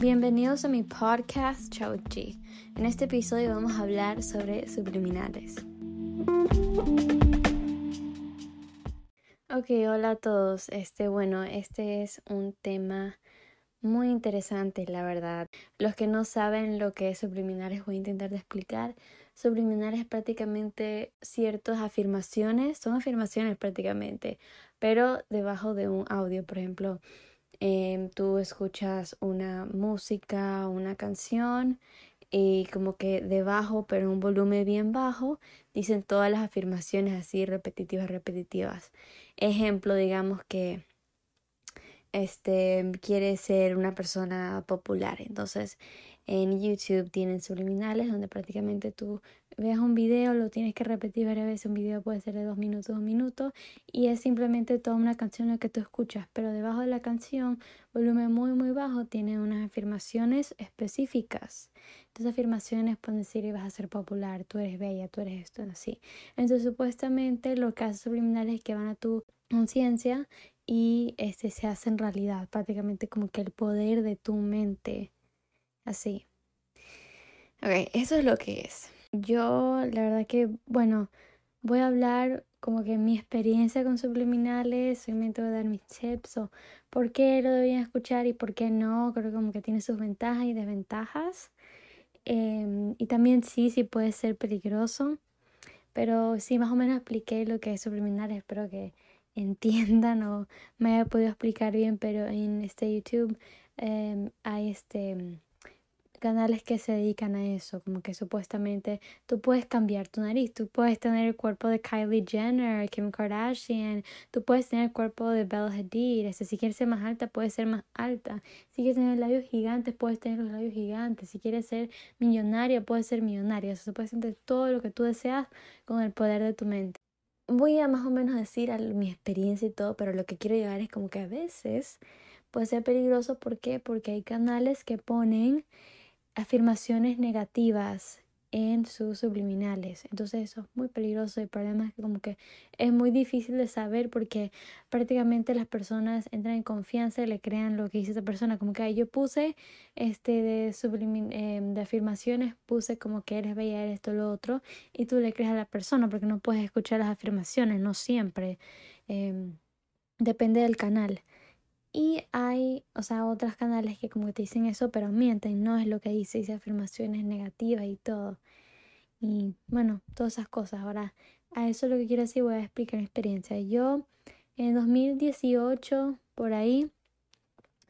Bienvenidos a mi podcast Chauchi. En este episodio vamos a hablar sobre subliminales. Ok, hola a todos. Este, bueno, este es un tema muy interesante, la verdad. Los que no saben lo que es subliminales voy a intentar de explicar. Subliminales es prácticamente ciertas afirmaciones, son afirmaciones prácticamente, pero debajo de un audio, por ejemplo, Em, tú escuchas una música, una canción y como que debajo, pero en un volumen bien bajo, dicen todas las afirmaciones así repetitivas, repetitivas. Ejemplo, digamos que este quiere ser una persona popular, entonces en YouTube tienen subliminales donde prácticamente tú veas un video, lo tienes que repetir varias veces. Un video puede ser de dos minutos, un minuto y es simplemente toda una canción la que tú escuchas. Pero debajo de la canción, volumen muy, muy bajo, tiene unas afirmaciones específicas. Entonces, afirmaciones pueden decir: vas a ser popular, tú eres bella, tú eres esto, así. Entonces, supuestamente, lo que hace subliminales es que van a tu conciencia y este se hace en realidad, prácticamente como que el poder de tu mente Así. Ok, eso es lo que es. Yo, la verdad que, bueno, voy a hablar como que mi experiencia con subliminales, solamente voy a dar mis tips o por qué lo debían escuchar y por qué no. Creo que como que tiene sus ventajas y desventajas. Em, y también sí, sí puede ser peligroso. Pero sí, más o menos expliqué lo que es subliminales. Espero que entiendan o me haya podido explicar bien. Pero en este YouTube em, hay este canales que se dedican a eso, como que supuestamente tú puedes cambiar tu nariz, tú puedes tener el cuerpo de Kylie Jenner, Kim Kardashian, tú puedes tener el cuerpo de Bella Hadid, si quieres ser más alta, puedes ser más alta, si quieres tener labios gigantes, puedes tener los labios gigantes, si quieres ser millonaria, puedes ser millonaria, o sea, puedes todo lo que tú deseas con el poder de tu mente. Voy a más o menos decir mi experiencia y todo, pero lo que quiero llegar es como que a veces puede ser peligroso, ¿por qué? Porque hay canales que ponen afirmaciones negativas en sus subliminales. Entonces eso es muy peligroso. El problema es que como que es muy difícil de saber porque prácticamente las personas entran en confianza y le crean lo que dice esa persona. Como que yo puse este de, em, de afirmaciones, puse como que eres bella, eres esto, lo otro, y tú le crees a la persona porque no puedes escuchar las afirmaciones, no siempre. Em, depende del canal. Y hay, o sea, otros canales que como que te dicen eso, pero mienten, no es lo que dice, dice afirmaciones negativas y todo. Y bueno, todas esas cosas. Ahora, a eso lo que quiero decir, voy a explicar mi experiencia. Yo en 2018, por ahí,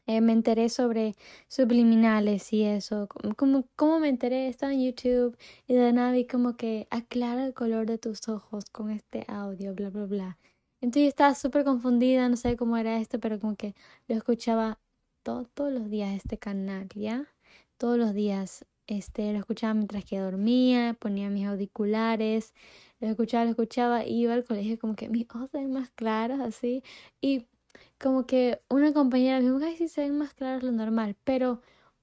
eh, me enteré sobre subliminales y eso. Como, como me enteré, estaba en YouTube y de nada vi como que aclara el color de tus ojos con este audio, bla, bla, bla. Entonces yo estaba súper confundida, no sé cómo era esto, pero como que lo escuchaba todos los días este canal, ¿ya? Todos los días este, lo escuchaba mientras que dormía, ponía mis auriculares, lo escuchaba, lo escuchaba, y iba al colegio como que mis ojos se ven más claros, así, y como que una compañera me dijo, ay, sí se ven más claros lo normal, pero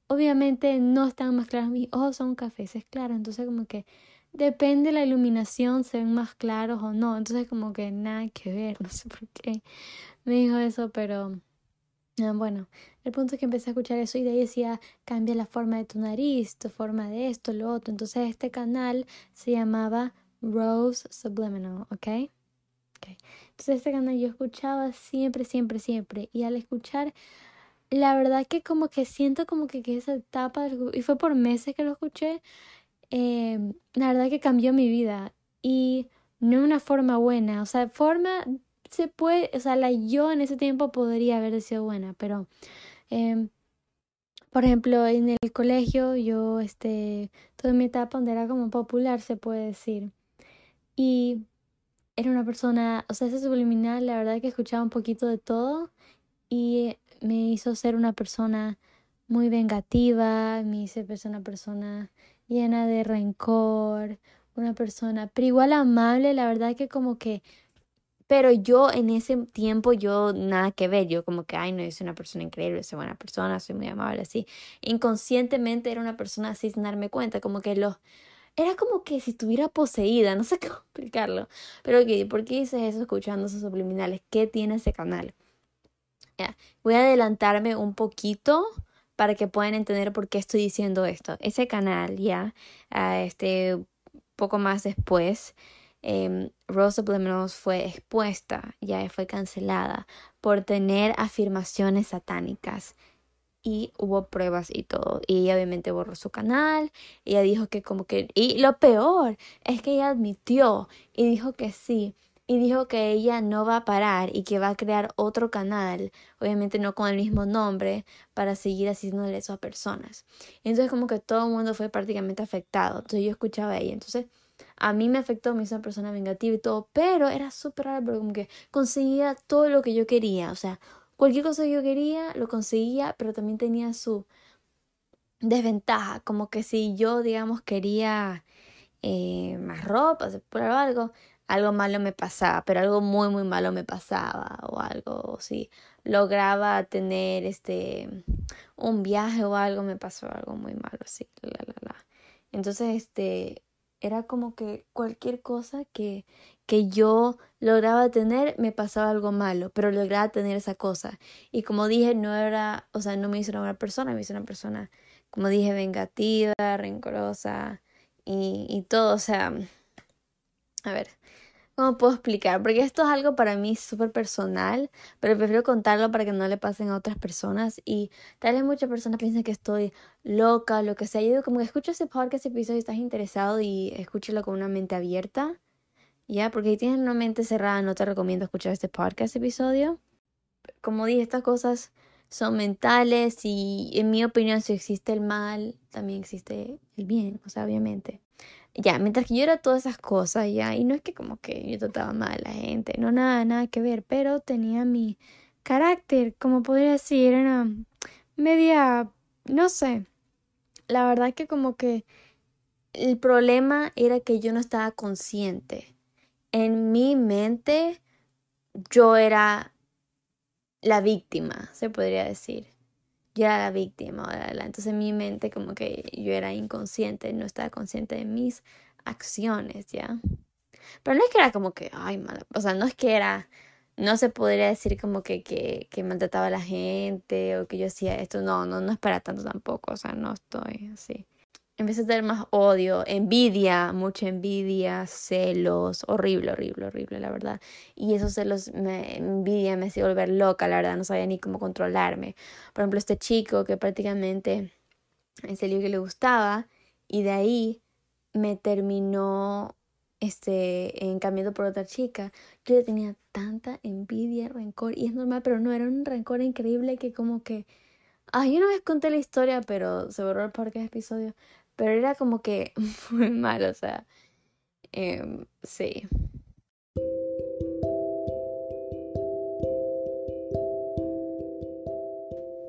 obviamente no están más claros, mis ojos son cafés, es claro, entonces como que depende de la iluminación, se ven más claros o no. Entonces como que nada que ver, no sé por qué me dijo eso, pero ah, bueno, el punto es que empecé a escuchar eso y de ahí decía, cambia la forma de tu nariz, tu forma de esto, lo otro. Entonces este canal se llamaba Rose Subliminal, ¿ok? okay. Entonces este canal yo escuchaba siempre, siempre, siempre. Y al escuchar, la verdad que como que siento como que, que esa etapa, y fue por meses que lo escuché, eh, la verdad que cambió mi vida y no una forma buena, o sea, forma se puede, o sea, la yo en ese tiempo podría haber sido buena, pero eh, por ejemplo, en el colegio yo, este, toda mi etapa donde era como popular, se puede decir, y era una persona, o sea, ese subliminal, la verdad que escuchaba un poquito de todo y me hizo ser una persona muy vengativa, me hizo ser una persona llena de rencor, una persona, pero igual amable, la verdad que como que, pero yo en ese tiempo yo nada que ver, yo como que, ay, no, yo una persona increíble, soy buena persona, soy muy amable, así. Inconscientemente era una persona así sin darme cuenta, como que los... Era como que si estuviera poseída, no sé cómo explicarlo. Pero, okay, ¿por qué dices eso escuchando esos subliminales? ¿Qué tiene ese canal? Ya, Voy a adelantarme un poquito para que puedan entender por qué estoy diciendo esto. Ese canal ya, este, poco más después, eh, Rose Subliminals fue expuesta, ya fue cancelada por tener afirmaciones satánicas y hubo pruebas y todo. Y ella obviamente borró su canal. Ella dijo que como que... Y lo peor es que ella admitió y dijo que sí. Y dijo que ella no va a parar y que va a crear otro canal, obviamente no con el mismo nombre, para seguir haciéndole eso a personas. entonces como que todo el mundo fue prácticamente afectado. Entonces yo escuchaba a ella. Entonces a mí me afectó, me hizo una persona vengativa y todo, pero era súper raro porque como que conseguía todo lo que yo quería. O sea, Cualquier cosa que yo quería lo conseguía, pero también tenía su desventaja, como que si yo, digamos, quería eh, más ropa, por algo, algo malo me pasaba, pero algo muy, muy malo me pasaba, o algo, si lograba tener este un viaje o algo, me pasó algo muy malo, así, la, la, la. Entonces, este, era como que cualquier cosa que, que yo lograba tener me pasaba algo malo, pero lograba tener esa cosa. Y como dije, no era, o sea, no me hizo una buena persona, me hizo una persona, como dije, vengativa, rencorosa y, y todo, o sea, a ver, ¿Cómo puedo explicar? Porque esto es algo para mí súper personal, pero prefiero contarlo para que no le pasen a otras personas. Y tal vez muchas personas piensen que estoy loca, lo que sea. Yo digo, como que escucho ese podcast, episodio y estás interesado y escúchalo con una mente abierta. ¿Ya? Porque si tienes una mente cerrada, no te recomiendo escuchar este podcast, episodio. Como dije, estas cosas son mentales y en mi opinión, si existe el mal, también existe el bien, o sea, obviamente ya, mientras que yo era todas esas cosas, ya, y no es que como que yo trataba mal a la gente, no, nada, nada que ver, pero tenía mi carácter, como podría decir, era media, no sé, la verdad que como que el problema era que yo no estaba consciente. En mi mente yo era la víctima, se podría decir yo era la víctima, entonces en mi mente como que yo era inconsciente, no estaba consciente de mis acciones, ¿ya? Pero no es que era como que, ay, mala, o sea, no es que era, no se podría decir como que, que, que maltrataba a la gente o que yo hacía esto, no, no, no es para tanto tampoco, o sea, no estoy así empecé a tener más odio, envidia, mucha envidia, celos, horrible, horrible, horrible, la verdad. Y esos celos, me, envidia me hacía volver loca, la verdad, no sabía ni cómo controlarme. Por ejemplo, este chico que prácticamente ese libro que le gustaba y de ahí me terminó este en cambiando por otra chica yo le tenía tanta envidia rencor y es normal pero no era un rencor increíble que como que ay yo una vez conté la historia pero se borró el de episodio pero era como que muy mal, o sea, eh, sí.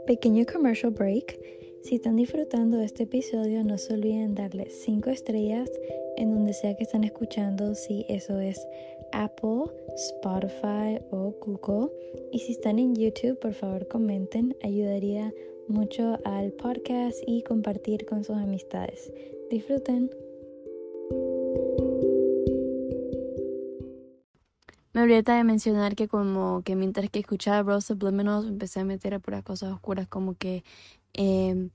Pequeño commercial break. Si están disfrutando de este episodio, no se olviden darle 5 estrellas en donde sea que están escuchando, si eso es Apple, Spotify o Google. Y si están en YouTube, por favor comenten, ayudaría mucho al podcast y compartir con sus amistades. Disfruten. Me olvidé de mencionar que como que mientras que escuchaba Rose Subliminals empecé a meter a puras cosas oscuras como que em,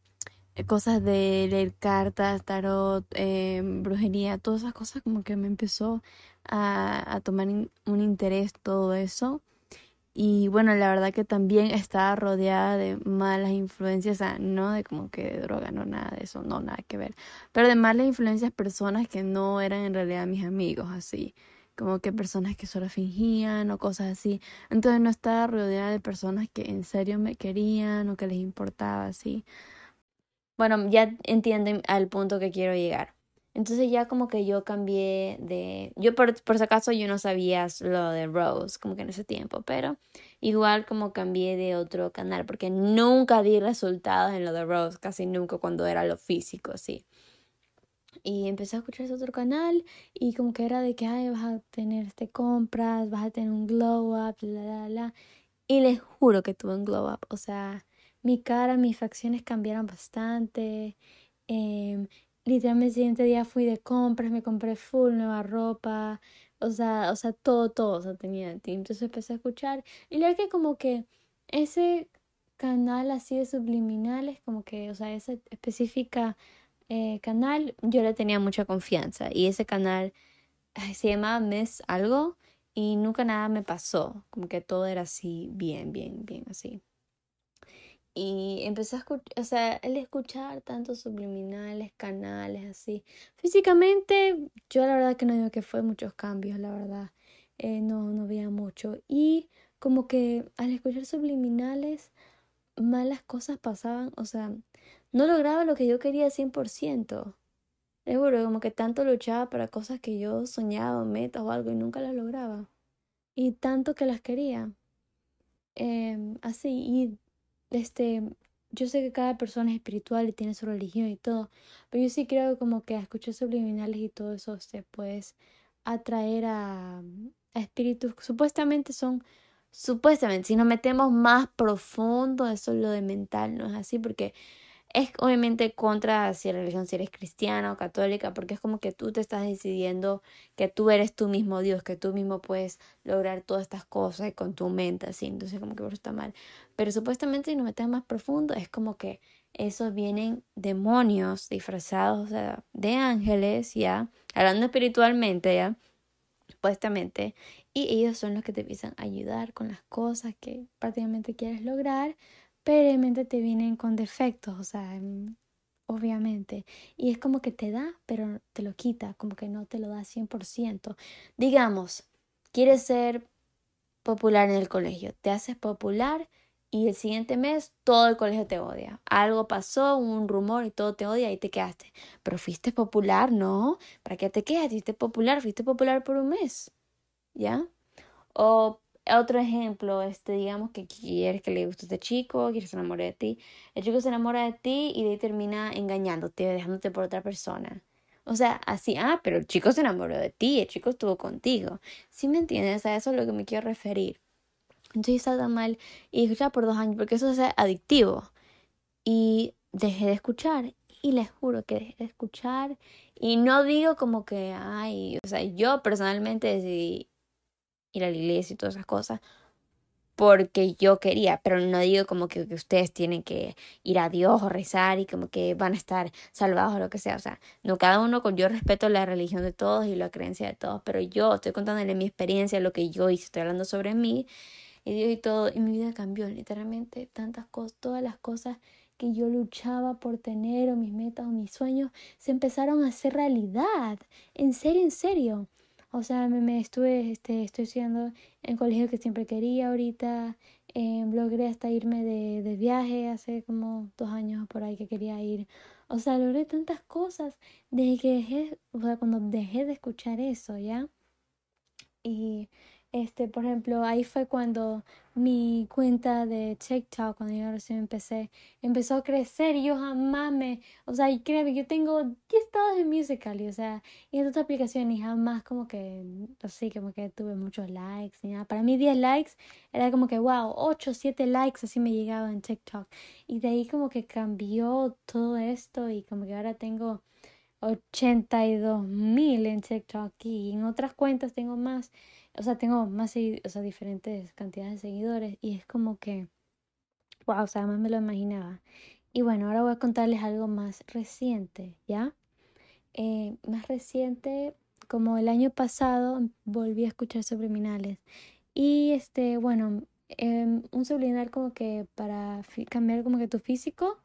cosas de leer cartas, tarot, em, brujería, todas esas cosas como que me empezó a, a tomar un interés todo eso. Y bueno, la verdad que también estaba rodeada de malas influencias, no de como que de droga, no nada de eso, no nada que ver, pero de malas influencias personas que no eran en realidad mis amigos, así, como que personas que solo fingían o cosas así. Entonces no estaba rodeada de personas que en serio me querían o que les importaba, así. Bueno, ya entienden al punto que quiero llegar. Entonces ya como que yo cambié de... Yo por, por si acaso yo no sabía lo de Rose como que en ese tiempo, pero igual como cambié de otro canal porque nunca di resultados en lo de Rose, casi nunca cuando era lo físico, sí. Y empecé a escuchar ese otro canal y como que era de que, ay, vas a tener este compras, vas a tener un glow up, la, la, la. Y les juro que tuve un glow up, o sea, mi cara, mis facciones cambiaron bastante. Eh, literalmente el siguiente día fui de compras, me compré full nueva ropa, o sea, o sea, todo, todo, o sea, tenía. Entonces empecé a escuchar y le que como que ese canal así de subliminales, como que, o sea, esa específica eh, canal, yo le tenía mucha confianza. Y ese canal se llamaba Miss algo y nunca nada me pasó. Como que todo era así, bien, bien, bien, así. Y empecé a escuchar, o sea, el escuchar tantos subliminales, canales, así. Físicamente, yo la verdad que no digo que fue muchos cambios, la verdad. Eh, no, no veía mucho. Y como que al escuchar subliminales, malas cosas pasaban, o sea, no lograba lo que yo quería 100%. Seguro, como que tanto luchaba para cosas que yo soñaba, metas o algo, y nunca las lograba. Y tanto que las quería. Em, así, y este, yo sé que cada persona es espiritual y tiene su religión y todo, pero yo sí creo como que a escuchar subliminales y todo eso se puede atraer a, espíritus supuestamente son supuestamente si nos metemos más profundo eso es lo de mental no es así porque es obviamente contra si religión, si eres cristiana o católica, porque es como que tú te estás decidiendo que tú eres tú mismo Dios, que tú mismo puedes lograr todas estas cosas con tu mente, así, entonces como que por eso está mal. Pero supuestamente si nos metemos más profundo, es como que esos vienen demonios disfrazados de ángeles, ya, hablando espiritualmente, ya, supuestamente, y ellos son los que te empiezan a ayudar con las cosas que prácticamente quieres lograr pero te vienen con defectos, o sea, obviamente. Y es como que te da, pero te lo quita, como que no te lo da 100%. Digamos, quieres ser popular en el colegio, te haces popular y el siguiente mes todo el colegio te odia. Algo pasó, un rumor y todo te odia y te quedaste. Pero fuiste popular, ¿no? ¿Para qué te quedas? Fuiste popular, fuiste popular por un mes. ¿Ya? O otro ejemplo, este, digamos que quieres que le guste a este chico, quieres que se enamore de ti. El chico se enamora de ti y de ahí termina engañándote, dejándote por otra persona. O sea, así, ah, pero el chico se enamoró de ti, el chico estuvo contigo. ¿Sí me entiendes? A eso es lo que me quiero referir. Entonces está tan mal y escuchar por dos años porque eso es adictivo. Y dejé de escuchar y les juro que dejé de escuchar y no digo como que, ay, o sea, yo personalmente decidí ir a la iglesia y todas esas cosas porque yo quería, pero no digo como que, ustedes tienen que ir a Dios o rezar y como que van a estar salvados o lo que sea, o sea, no cada uno con yo respeto la religión de todos y la creencia de todos, pero yo estoy contándole mi experiencia, lo que yo hice, estoy hablando sobre mí y Dios y todo, y mi vida cambió literalmente tantas cosas, todas las cosas que yo luchaba por tener o mis metas o mis sueños se empezaron a hacer realidad, en serio, en serio. O sea, me, estuve, este, estoy estudiando en colegio que siempre quería ahorita. Eh, logré hasta irme de, de viaje hace como dos años por ahí que quería ir. O sea, logré tantas cosas desde que dejé, o sea, cuando dejé de escuchar eso, ¿ya? Y este, por ejemplo, ahí fue cuando mi cuenta de TikTok, cuando yo recién empecé, empezó a crecer y yo jamás me, o sea, y créeme, yo tengo 10 estados de Musical.ly, o sea, y en otras aplicaciones y jamás como que, así, como que tuve muchos likes ni nada. Para mí 10 likes era como que, wow, 8, 7 likes así me llegaba en TikTok. Y de ahí como que cambió todo esto y como que ahora tengo 82 mil en TikTok y en otras cuentas tengo más o sea, tengo más, o sea, diferentes cantidades de seguidores y es como que, wow, o sea, además me lo imaginaba. Y bueno, ahora voy a contarles algo más reciente, ¿ya? Eh, más reciente, como el año pasado, volví a escuchar subliminales. Y este, bueno, em, un subliminal como que para cambiar como que tu físico.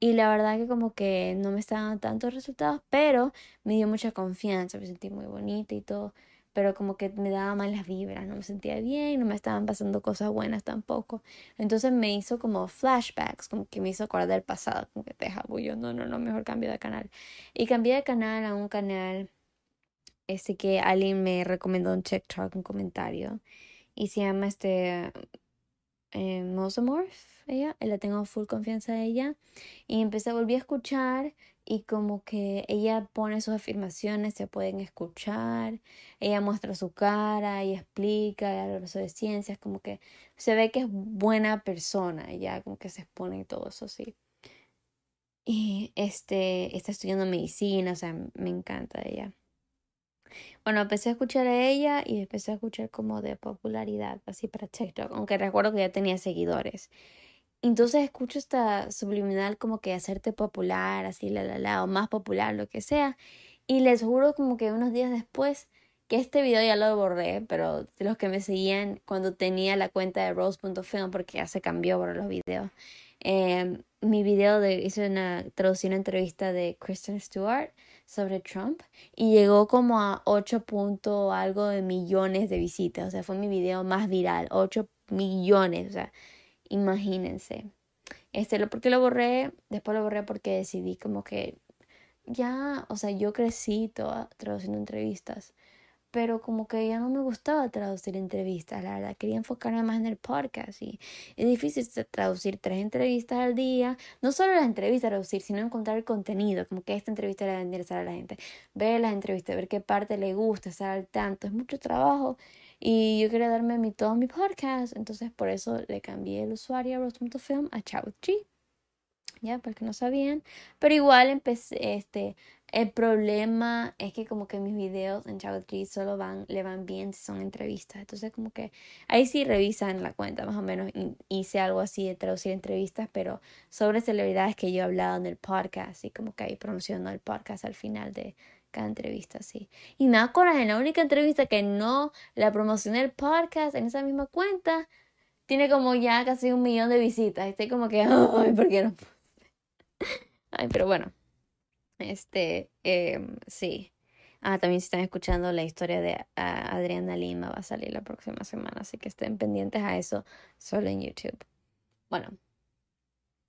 Y la verdad que como que no me estaban dando tantos resultados, pero me dio mucha confianza, me sentí muy bonita y todo pero como que me daba malas vibras, no me sentía bien, no me estaban pasando cosas buenas tampoco. Entonces me hizo como flashbacks, como que me hizo acordar del pasado, como que te yo, no, no, no, mejor cambio de canal. Y cambié de canal a un canal ese que alguien me recomendó en TikTok, un comentario, y se llama este eh, Mosomorph, ella, la tengo full confianza de ella, y empecé a volver a escuchar y como que ella pone sus afirmaciones, se pueden escuchar, ella muestra su cara y explica, habla de ciencias, como que se ve que es buena persona, ella como que se expone y todo eso, sí. Y este, está estudiando medicina, o sea, me encanta ella. Bueno, empecé a escuchar a ella y empecé a escuchar como de popularidad, así para TikTok, aunque recuerdo que ya tenía seguidores. entonces escucho esta subliminal como que hacerte popular, así la la la, o más popular, lo que sea. Y les juro como que unos días después que este video ya lo borré, pero de los que me seguían cuando tenía la cuenta de rose.film, porque ya se cambió por los videos, em, mi video de, hice una traducción entrevista de Kristen Stewart sobre Trump y llegó como a 8 punto algo de millones de visitas, o sea, fue mi video más viral, 8 millones, o sea, imagínense. Este, lo, porque lo borré, después lo borré porque decidí como que ya, o sea, yo crecí toda traduciendo entrevistas pero como que ya no me gustaba traducir entrevistas, la verdad, quería enfocarme más en el podcast y es difícil traducir tres entrevistas al día, no solo las entrevistas traducir, sino encontrar el contenido, como que esta entrevista le va a interesar a la gente, ver las entrevistas, ver qué parte le gusta, estar al tanto, es mucho trabajo y yo quería darme mi, todo mi podcast, entonces por eso le cambié el usuario a Rose.film a Chao Chi ya, porque no sabían, pero igual empecé, este, el problema es que como que mis videos en G solo van, le van bien si son entrevistas. Entonces como que ahí sí revisan la cuenta más o menos. Hice algo así de traducir entrevistas, pero sobre celebridades que yo he hablado en el podcast y como que ahí promociono el podcast al final de cada entrevista, sí. Y me acuerdo en la única entrevista que no la promocioné el podcast en esa misma cuenta, tiene como ya casi un millón de visitas. Estoy como que, ay, ¿por qué no? Pero bueno. Este, eh, sí. Ah, también si están escuchando la historia de Adriana Lima va a salir la próxima semana, así que estén pendientes a eso solo en YouTube. Bueno,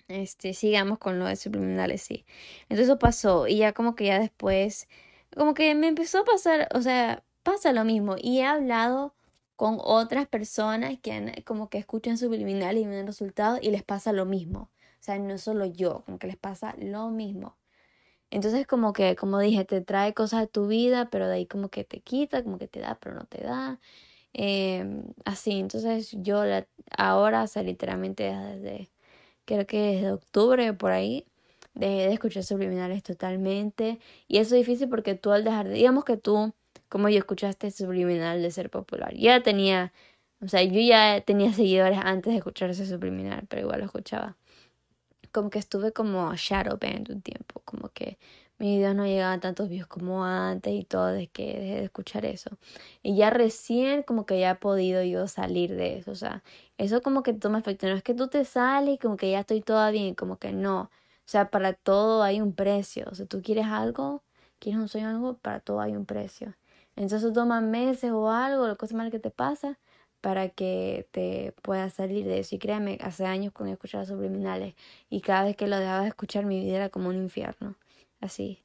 este, sigamos con lo de subliminales, sí. Entonces eso pasó y ya como que ya después, como que me empezó a pasar, o sea, pasa lo mismo y he hablado con otras personas que como que escuchan subliminales y ven resultados y les pasa lo mismo. O sea, no solo yo, como que les pasa lo mismo. Entonces como que, como dije, te trae cosas de tu vida, pero de ahí como que te quita, como que te da, pero no te da. Em, así, entonces yo la, ahora, o sea, literalmente desde, creo que desde octubre por ahí, dejé de escuchar subliminales totalmente. Y eso es difícil porque tú al dejar de, digamos que tú, como yo escuchaste subliminal de ser popular, ya tenía, o sea, yo ya tenía seguidores antes de escuchar ese subliminal, pero igual lo escuchaba como que estuve como shadow band un tiempo, como que mis videos no llegaban tantos views como antes y todo, desde que dejé de escuchar eso. Y ya recién como que ya he podido yo salir de eso, o sea, eso como que toma efecto, no es que tú te sales como que ya estoy toda bien, como que no, o sea, para todo hay un precio, o sea, tú quieres algo, quieres un sueño algo, para todo hay un precio. Entonces toma meses o algo, la cosa mala que te pasa, para que te puedas salir de eso. Y créeme, hace años con escuchar subliminales y cada vez que lo dejaba de escuchar mi vida era como un infierno. Así.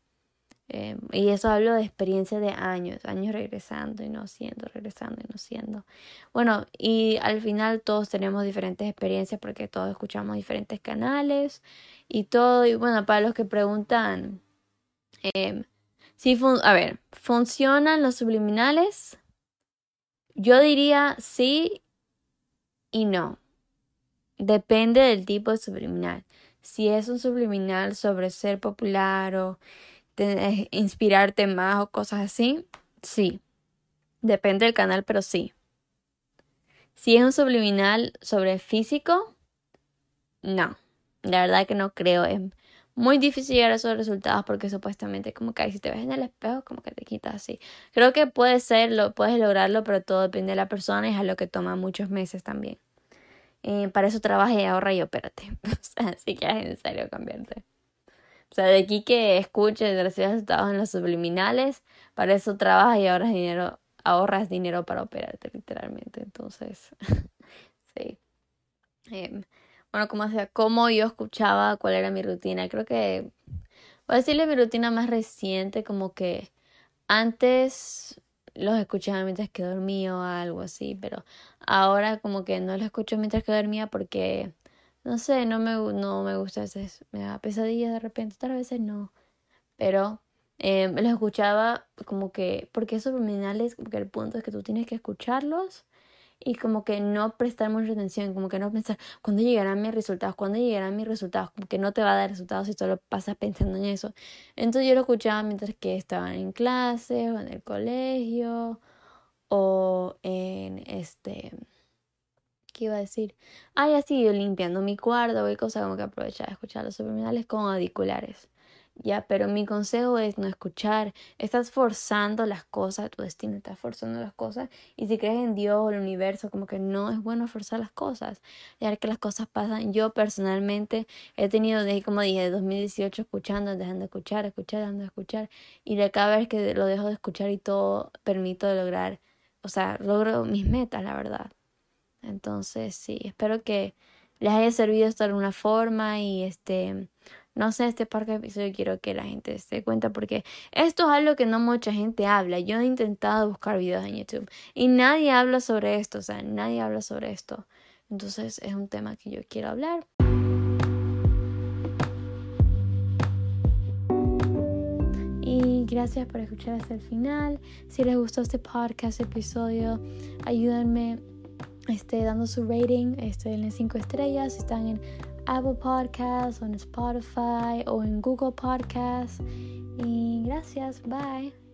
Em, y eso hablo de experiencia de años, años regresando y no siendo, regresando y no siendo. Bueno, y al final todos tenemos diferentes experiencias porque todos escuchamos diferentes canales y todo. Y bueno, para los que preguntan, eh, si a ver, ¿funcionan los subliminales? Yo diría sí y no. Depende del tipo de subliminal. Si es un subliminal sobre ser popular o inspirarte más o cosas así, sí. Depende del canal, pero sí. Si es un subliminal sobre físico, no. La verdad que no creo. Muy difícil llegar a esos resultados porque supuestamente como que si te ves en el espejo como que te quitas así. Creo que puede ser, lo, puedes lograrlo, pero todo depende de la persona y es a lo que toma muchos meses también. Eh, para eso trabaja y ahorra y opérate. así que es necesario cambiarte. O sea, de aquí que escuches los resultados en los subliminales, para eso trabajas y ahorras dinero, ahorras dinero para operarte literalmente. Entonces, sí. Em, bueno, como sea, cómo yo escuchaba, cuál era mi rutina. Creo que voy a decirle mi rutina más reciente, como que antes los escuchaba mientras que dormía o algo así, pero ahora como que no los escucho mientras que dormía porque no sé, no me, no me gusta, a me da pesadillas de repente, otras veces no, pero eh, los escuchaba como que, porque esos subliminales, porque el punto es que tú tienes que escucharlos y como que no prestar mucha atención, como que no pensar cuándo llegarán mis resultados, cuándo llegarán mis resultados, como que no te va a dar resultados si solo pasas pensando en eso. Entonces yo lo escuchaba mientras que estaban en clase o en el colegio o en este ¿qué iba a decir? Ah, ya sí, yo limpiando mi cuarto, y cosas como que aprovechar de escuchar los subliminales con auriculares. Ya, pero mi consejo es no escuchar. Estás forzando las cosas, tu destino, estás forzando las cosas. Y si crees en Dios o el universo, como que no es bueno forzar las cosas. Ya que las cosas pasan. Yo personalmente he tenido, desde como dije, de 2018 escuchando, dejando de escuchar, escuchar, dejando de escuchar. Y de cada vez que lo dejo de escuchar y todo, permito lograr, o sea, logro mis metas, la verdad. Entonces, sí, espero que les haya servido esto de alguna forma y este no sé, este parque de quiero que la gente se dé cuenta porque esto es algo que no mucha gente habla. Yo he intentado buscar videos en YouTube y nadie habla sobre esto, o sea, nadie habla sobre esto. Entonces es un tema que yo quiero hablar. Y gracias por escuchar hasta el final. Si les gustó este podcast, episodio, ayúdenme este, dando su rating este, en 5 estrellas. Si están en Apple Podcasts, o en Spotify o en Google Podcasts. Y gracias, bye.